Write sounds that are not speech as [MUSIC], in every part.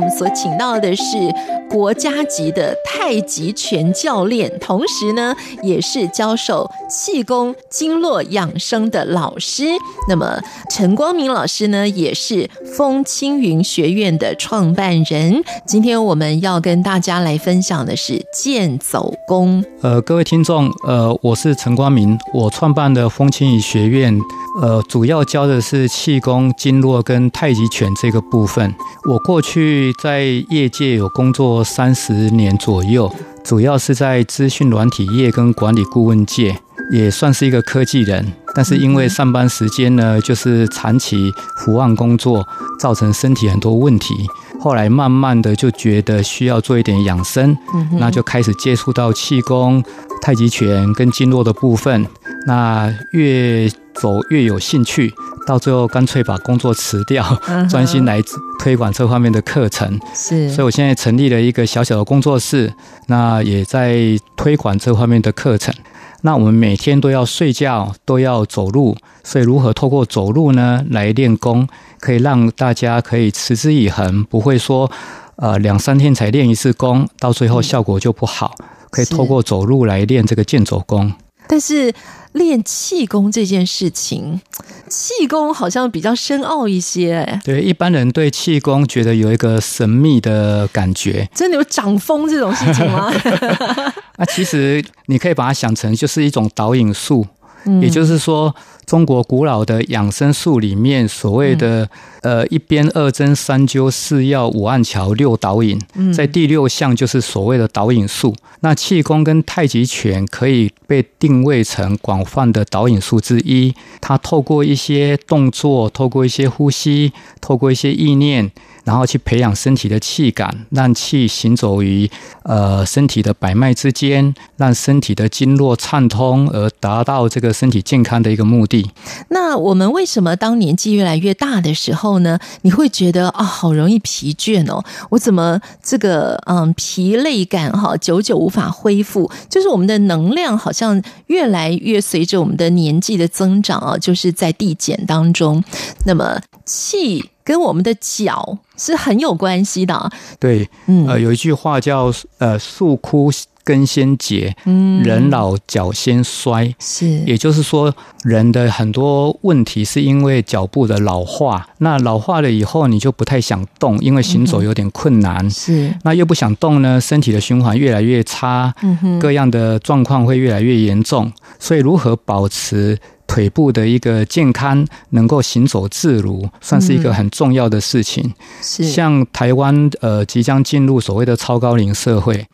我们所请到的是。国家级的太极拳教练，同时呢，也是教授气功经络养生的老师。那么，陈光明老师呢，也是风轻云学院的创办人。今天我们要跟大家来分享的是剑走功。呃，各位听众，呃，我是陈光明，我创办的风轻云学院，呃，主要教的是气功、经络跟太极拳这个部分。我过去在业界有工作。三十年左右，主要是在资讯软体业跟管理顾问界，也算是一个科技人。但是因为上班时间呢，就是长期伏案工作，造成身体很多问题。后来慢慢的就觉得需要做一点养生，那就开始接触到气功、太极拳跟经络的部分。那越走越有兴趣，到最后干脆把工作辞掉，专心来推广这方面的课程。是，所以我现在成立了一个小小的工作室，那也在推广这方面的课程。那我们每天都要睡觉，都要走路，所以如何透过走路呢来练功，可以让大家可以持之以恒，不会说呃两三天才练一次功，到最后效果就不好。可以透过走路来练这个健走功。但是练气功这件事情，气功好像比较深奥一些，哎，对，一般人对气功觉得有一个神秘的感觉。真的有掌风这种事情吗？那 [LAUGHS] 其实你可以把它想成就是一种导引术。也就是说，中国古老的养生术里面所谓的呃一边二针三灸四药五按桥六导引，在第六项就是所谓的导引术。那气功跟太极拳可以被定位成广泛的导引术之一。它透过一些动作，透过一些呼吸，透过一些意念。然后去培养身体的气感，让气行走于呃身体的百脉之间，让身体的经络畅通，而达到这个身体健康的一个目的。那我们为什么当年纪越来越大的时候呢？你会觉得啊，好容易疲倦哦，我怎么这个嗯疲累感哈，久久无法恢复？就是我们的能量好像越来越随着我们的年纪的增长啊，就是在递减当中。那么气。跟我们的脚是很有关系的啊。对，嗯，呃，有一句话叫“呃，树枯根先竭，嗯，人老脚先衰”，是，也就是说，人的很多问题是因为脚部的老化。那老化了以后，你就不太想动，因为行走有点困难。是，那又不想动呢，身体的循环越来越差，嗯哼，各样的状况会越来越严重。所以，如何保持？腿部的一个健康，能够行走自如，算是一个很重要的事情。嗯、是像台湾呃，即将进入所谓的超高龄社会，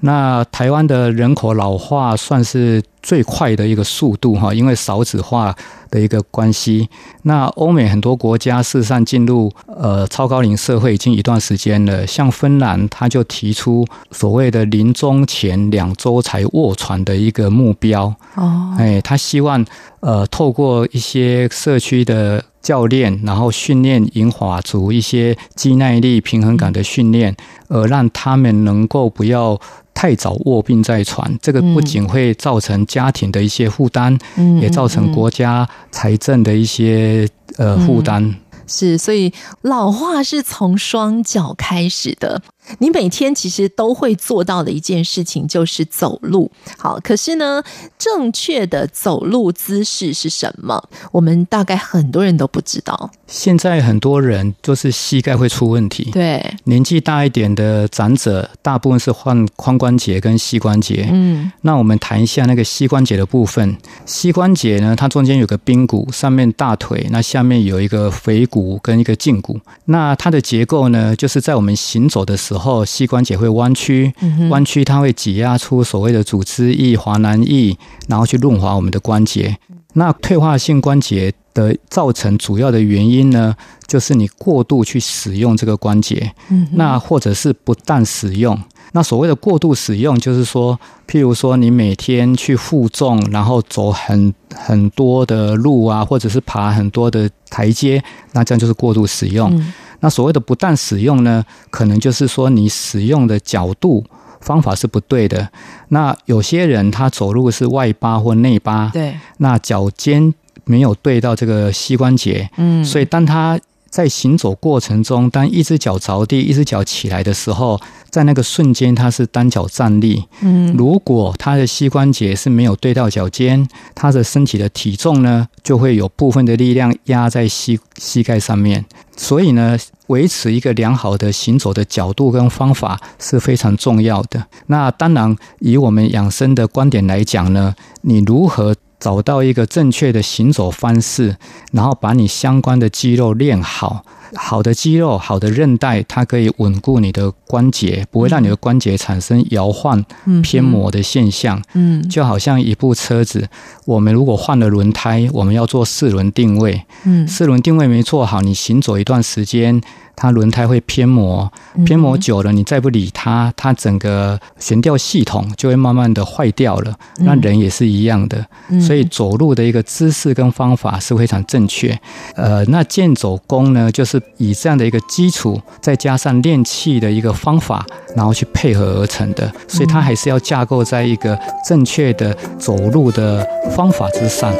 那台湾的人口老化算是最快的一个速度哈，因为少子化的一个关系。那欧美很多国家事实上进入呃超高龄社会已经一段时间了，像芬兰他就提出所谓的临终前两周才卧床的一个目标哦，哎，他希望呃透过一些社区的教练，然后训练银发族一些肌耐力、平衡感的训练，呃让他们能够不要。太早卧病在床，这个不仅会造成家庭的一些负担，嗯、也造成国家财政的一些呃负担。嗯是，所以老化是从双脚开始的。你每天其实都会做到的一件事情就是走路。好，可是呢，正确的走路姿势是什么？我们大概很多人都不知道。现在很多人就是膝盖会出问题。对，年纪大一点的长者，大部分是患髋关节跟膝关节。嗯，那我们谈一下那个膝关节的部分。膝关节呢，它中间有个髌骨，上面大腿，那下面有一个腓骨跟一个胫骨。那它的结构呢，就是在我们行走的时时候，膝关节会弯曲，弯曲它会挤压出所谓的组织液、滑囊液，然后去润滑我们的关节。那退化性关节的造成主要的原因呢，就是你过度去使用这个关节，那或者是不当使用。那所谓的过度使用，就是说，譬如说你每天去负重，然后走很很多的路啊，或者是爬很多的台阶，那这样就是过度使用。嗯、那所谓的不当使用呢，可能就是说你使用的角度方法是不对的。那有些人他走路是外八或内八，对，那脚尖没有对到这个膝关节，嗯，所以当他。在行走过程中，当一只脚着地，一只脚起来的时候，在那个瞬间，他是单脚站立。嗯，如果他的膝关节是没有对到脚尖，他的身体的体重呢，就会有部分的力量压在膝膝盖上面。所以呢，维持一个良好的行走的角度跟方法是非常重要的。那当然，以我们养生的观点来讲呢，你如何？找到一个正确的行走方式，然后把你相关的肌肉练好。好的肌肉、好的韧带，它可以稳固你的关节，不会让你的关节产生摇晃、偏磨的现象。嗯，就好像一部车子，我们如果换了轮胎，我们要做四轮定位。嗯，四轮定位没做好，你行走一段时间。它轮胎会偏磨，偏磨久了，你再不理它，它整个悬吊系统就会慢慢的坏掉了。那人也是一样的，所以走路的一个姿势跟方法是非常正确。呃，那健走功呢，就是以这样的一个基础，再加上练气的一个方法，然后去配合而成的。所以它还是要架构在一个正确的走路的方法之上。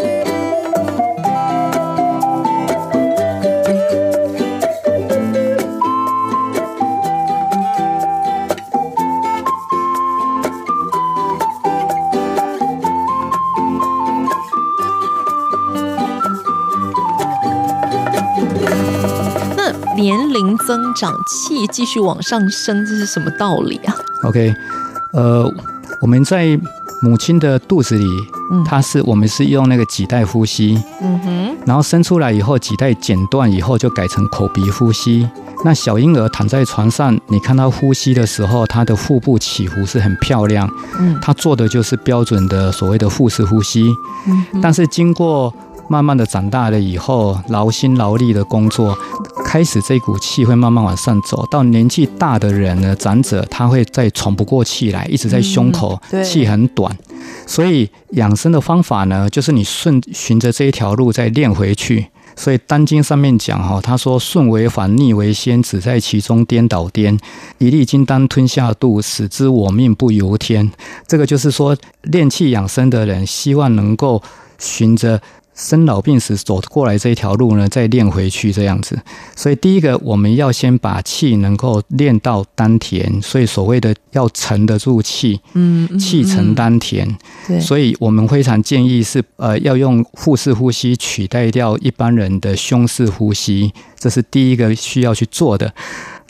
增长气继续往上升，这是什么道理啊？OK，呃，我们在母亲的肚子里，嗯，它是我们是用那个脐带呼吸，嗯哼，然后生出来以后，脐带剪断以后就改成口鼻呼吸。那小婴儿躺在床上，你看他呼吸的时候，他的腹部起伏是很漂亮，嗯，他做的就是标准的所谓的腹式呼吸，嗯，但是经过慢慢的长大了以后，劳心劳力的工作。开始这股气会慢慢往上走，到年纪大的人呢，长者他会再喘不过气来，一直在胸口，气很短。所以养生的方法呢，就是你顺循着这一条路再练回去。所以《丹经》上面讲哈，他说顺为反，逆为先，只在其中颠倒颠。一粒金丹吞下肚，使之我命不由天。这个就是说练气养生的人，希望能够循着。生老病死走过来这一条路呢，再练回去这样子。所以第一个，我们要先把气能够练到丹田，所以所谓的要沉得住气，嗯，气沉丹田。对，所以我们非常建议是，呃，要用腹式呼吸取代掉一般人的胸式呼吸，这是第一个需要去做的。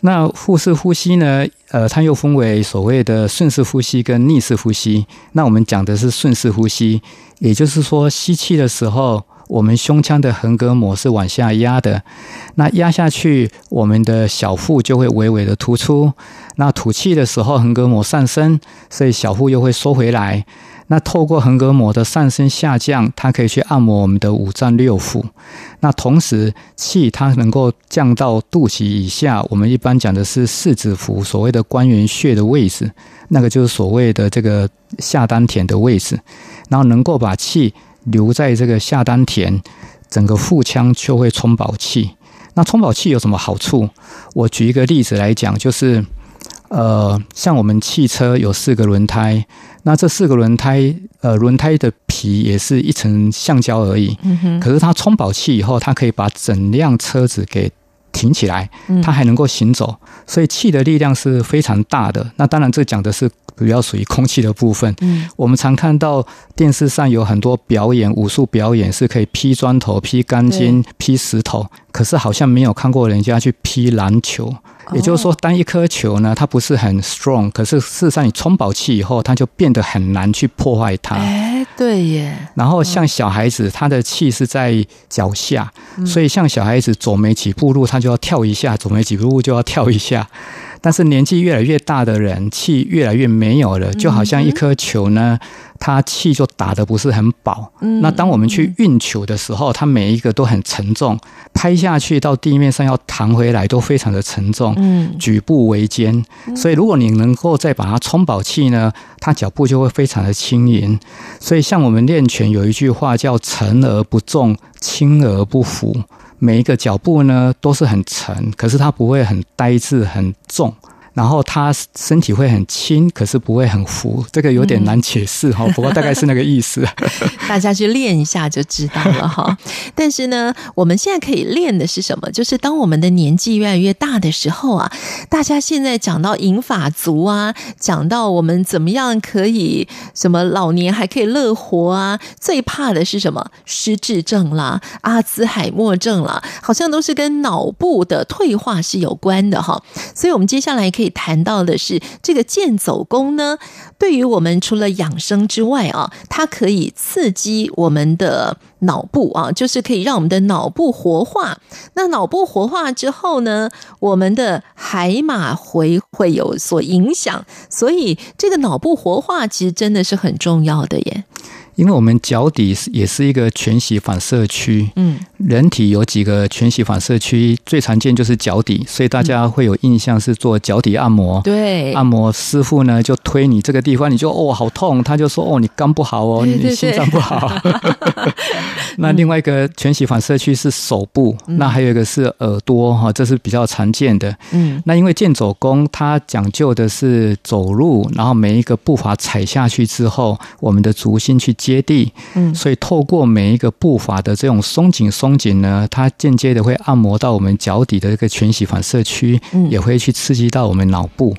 那腹式呼吸呢，呃，它又分为所谓的顺式呼吸跟逆式呼吸。那我们讲的是顺式呼吸。也就是说，吸气的时候，我们胸腔的横膈膜是往下压的，那压下去，我们的小腹就会微微的突出。那吐气的时候，横膈膜上升，所以小腹又会收回来。那透过横膈膜的上升下降，它可以去按摩我们的五脏六腑。那同时，气它能够降到肚脐以下，我们一般讲的是四指符，所谓的关元穴的位置，那个就是所谓的这个下丹田的位置。然后能够把气留在这个下丹田，整个腹腔就会充饱气。那充饱气有什么好处？我举一个例子来讲，就是呃，像我们汽车有四个轮胎，那这四个轮胎，呃，轮胎的皮也是一层橡胶而已。嗯哼。可是它充饱气以后，它可以把整辆车子给挺起来，它还能够行走。所以气的力量是非常大的。那当然，这讲的是。主要属于空气的部分。嗯，我们常看到电视上有很多表演，武术表演是可以劈砖头、劈钢筋、劈石头，可是好像没有看过人家去劈篮球。也就是说，当一颗球呢，它不是很 strong，可是事实上你充饱气以后，它就变得很难去破坏它。哎，对耶。然后像小孩子，他的气是在脚下，所以像小孩子走没几步路，他就要跳一下；走没几步路就要跳一下。但是年纪越来越大的人，气越来越没有了，就好像一颗球呢。它气就打得不是很饱，嗯，那当我们去运球的时候，它每一个都很沉重，拍下去到地面上要弹回来都非常的沉重，嗯，举步维艰，所以如果你能够再把它充饱气呢，它脚步就会非常的轻盈。所以像我们练拳有一句话叫“沉而不重，轻而不浮”，每一个脚步呢都是很沉，可是它不会很呆滞、很重。然后他身体会很轻，可是不会很浮，这个有点难解释哈。不过大概是那个意思，大家去练一下就知道了哈。但是呢，我们现在可以练的是什么？就是当我们的年纪越来越大的时候啊，大家现在讲到银发族啊，讲到我们怎么样可以什么老年还可以乐活啊，最怕的是什么？失智症啦、阿兹海默症啦，好像都是跟脑部的退化是有关的哈。所以我们接下来可以。谈到的是这个健走功呢，对于我们除了养生之外啊，它可以刺激我们的脑部啊，就是可以让我们的脑部活化。那脑部活化之后呢，我们的海马回会有所影响，所以这个脑部活化其实真的是很重要的耶。因为我们脚底也是一个全息反射区，嗯，人体有几个全息反射区，最常见就是脚底，所以大家会有印象是做脚底按摩，对，按摩师傅呢就推你这个地方，你就哦好痛，他就说哦你肝不好哦，你心脏不好。[LAUGHS] 那另外一个全息反射区是手部，那还有一个是耳朵哈，这是比较常见的。嗯，那因为健走功它讲究的是走路，然后每一个步伐踩下去之后，我们的足心去。接地，嗯，所以透过每一个步伐的这种松紧松紧呢，它间接的会按摩到我们脚底的这个全息反射区，也会去刺激到我们脑部。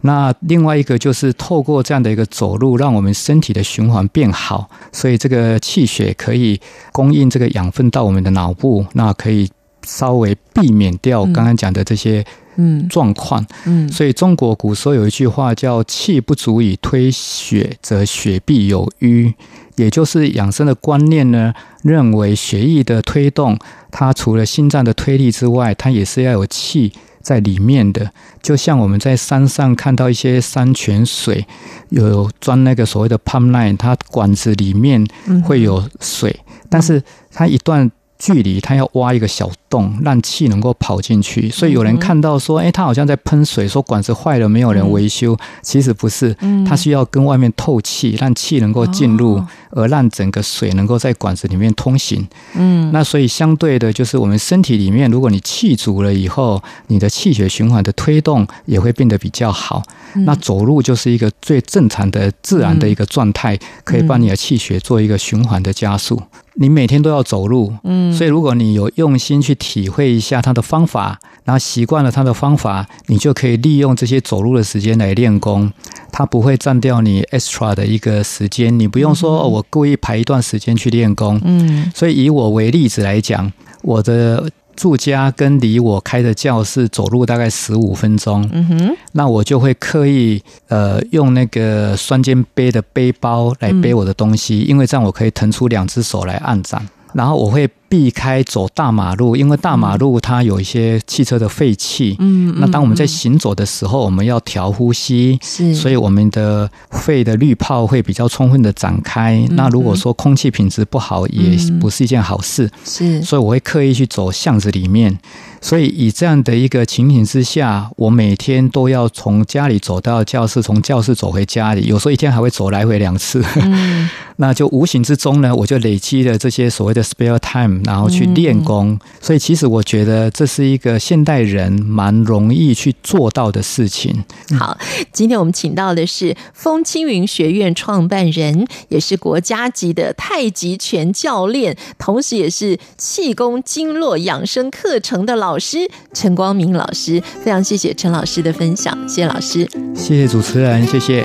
那另外一个就是透过这样的一个走路，让我们身体的循环变好，所以这个气血可以供应这个养分到我们的脑部，那可以稍微避免掉刚刚讲的这些。嗯，状况，嗯，所以中国古时候有一句话叫“气不足以推血，则血必有瘀”，也就是养生的观念呢，认为血液的推动，它除了心脏的推力之外，它也是要有气在里面的。就像我们在山上看到一些山泉水，有装那个所谓的 pump line，它管子里面会有水，但是它一段距离，它要挖一个小洞，让气能够跑进去。所以有人看到说，哎，它好像在喷水，说管子坏了，没有人维修。其实不是，它需要跟外面透气，让气能够进入，而让整个水能够在管子里面通行。嗯，那所以相对的，就是我们身体里面，如果你气足了以后，你的气血循环的推动也会变得比较好。那走路就是一个最正常的、自然的一个状态，可以帮你的气血做一个循环的加速。你每天都要走路，嗯，所以如果你有用心去体会一下他的方法，然后习惯了他的方法，你就可以利用这些走路的时间来练功，它不会占掉你 extra 的一个时间，你不用说哦，我故意排一段时间去练功，嗯，所以以我为例子来讲，我的。住家跟离我开的教室走路大概十五分钟，嗯哼，那我就会刻意呃用那个双肩背的背包来背我的东西，因为这样我可以腾出两只手来按掌，然后我会。避开走大马路，因为大马路它有一些汽车的废气。嗯，那当我们在行走的时候，我们要调呼吸，是，所以我们的肺的滤泡会比较充分的展开。嗯、那如果说空气品质不好，也不是一件好事。是，所以我会刻意去走巷子里面。所以以这样的一个情形之下，我每天都要从家里走到教室，从教室走回家里，有时候一天还会走来回两次。嗯，[LAUGHS] 那就无形之中呢，我就累积了这些所谓的 spare time。然后去练功，嗯，所以其实我觉得这是一个现代人蛮容易去做到的事情。好，今天我们请到的是风轻云学院创办人，也是国家级的太极拳教练，同时也是气功经络养生课程的老师陈光明老师。非常谢谢陈老师的分享，谢谢老师，谢谢主持人，谢谢。